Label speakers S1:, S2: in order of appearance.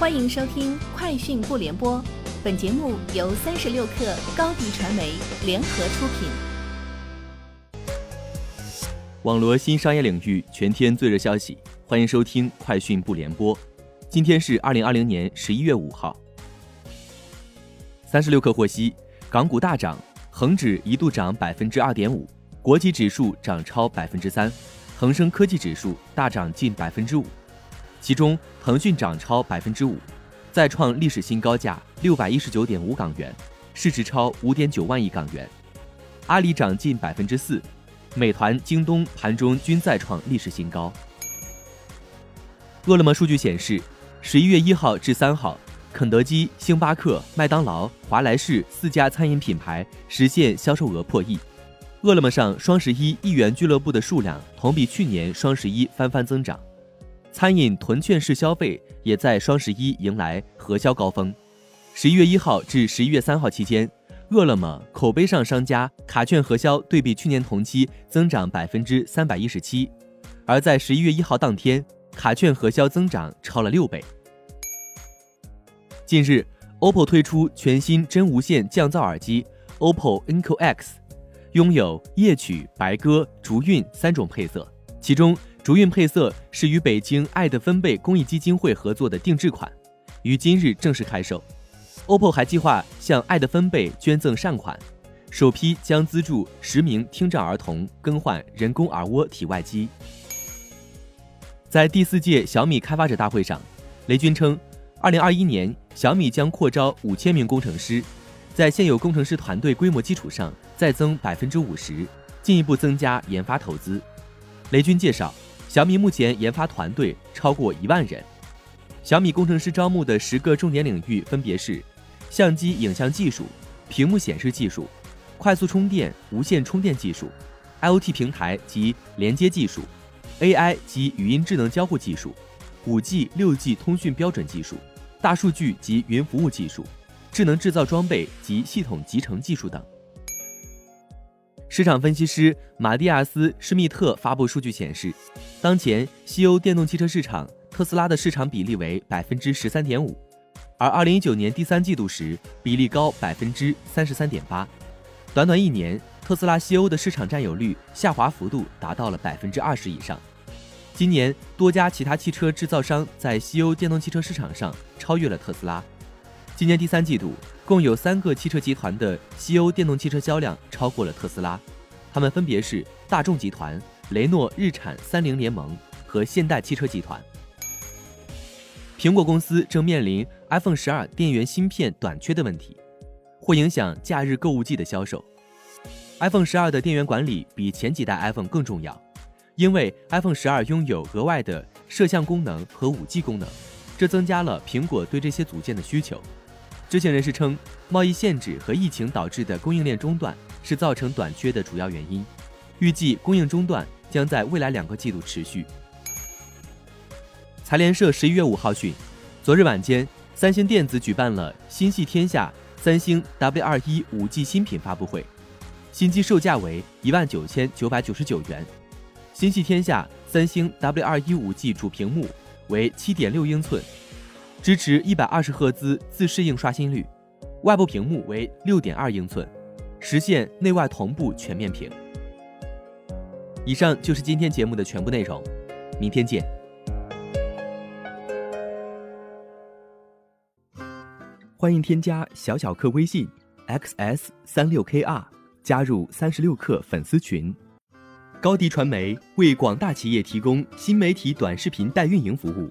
S1: 欢迎收听《快讯不联播》，本节目由三十六克高低传媒联合出品。
S2: 网罗新商业领域全天最热消息，欢迎收听《快讯不联播》。今天是二零二零年十一月五号。三十六克获悉，港股大涨，恒指一度涨百分之二点五，国际指数涨超百分之三，恒生科技指数大涨近百分之五。其中，腾讯涨超百分之五，再创历史新高价六百一十九点五港元，市值超五点九万亿港元。阿里涨近百分之四，美团、京东盘中均再创历史新高。饿了么数据显示，十一月一号至三号，肯德基、星巴克、麦当劳、华莱士四家餐饮品牌实现销售额破亿。饿了么上双十一亿元俱乐部的数量同比去年双十一翻番增长。餐饮囤券式消费也在双十一迎来核销高峰。十一月一号至十一月三号期间，饿了么口碑上商家卡券核销对比去年同期增长百分之三百一十七，而在十一月一号当天，卡券核销增长超了六倍。近日，OPPO 推出全新真无线降噪耳机 OPPO Enco X，拥有夜曲、白鸽、竹韵三种配色，其中。竹韵配色是与北京爱的分贝公益基金会合作的定制款，于今日正式开售。OPPO 还计划向爱的分贝捐赠善款，首批将资助十名听障儿童更换人工耳蜗体外机。在第四届小米开发者大会上，雷军称，二零二一年小米将扩招五千名工程师，在现有工程师团队规模基础上再增百分之五十，进一步增加研发投资。雷军介绍。小米目前研发团队超过一万人，小米工程师招募的十个重点领域分别是：相机影像技术、屏幕显示技术、快速充电无线充电技术、IoT 平台及连接技术、AI 及语音智能交互技术、5G、6G 通讯标准技术、大数据及云服务技术、智能制造装备及系统集成技术等。市场分析师马蒂亚斯·施密特发布数据显示，当前西欧电动汽车市场，特斯拉的市场比例为百分之十三点五，而二零一九年第三季度时比例高百分之三十三点八。短短一年，特斯拉西欧的市场占有率下滑幅度达到了百分之二十以上。今年，多家其他汽车制造商在西欧电动汽车市场上超越了特斯拉。今年第三季度，共有三个汽车集团的西欧电动汽车销量超过了特斯拉，他们分别是大众集团、雷诺、日产、三菱联盟和现代汽车集团。苹果公司正面临 iPhone 十二电源芯片短缺的问题，会影响假日购物季的销售。iPhone 十二的电源管理比前几代 iPhone 更重要，因为 iPhone 十二拥有额外的摄像功能和 5G 功能，这增加了苹果对这些组件的需求。知情人士称，贸易限制和疫情导致的供应链中断是造成短缺的主要原因。预计供应中断将在未来两个季度持续。财联社十一月五号讯，昨日晚间，三星电子举办了心系天下三星 W 二一五 G 新品发布会，新机售价为一万九千九百九十九元。心系天下三星 W 二一五 G 主屏幕为七点六英寸。支持一百二十赫兹自适应刷新率，外部屏幕为六点二英寸，实现内外同步全面屏。以上就是今天节目的全部内容，明天见。欢迎添加小小客微信 xs 三六 kr，加入三十六课粉丝群。高迪传媒为广大企业提供新媒体短视频代运营服务。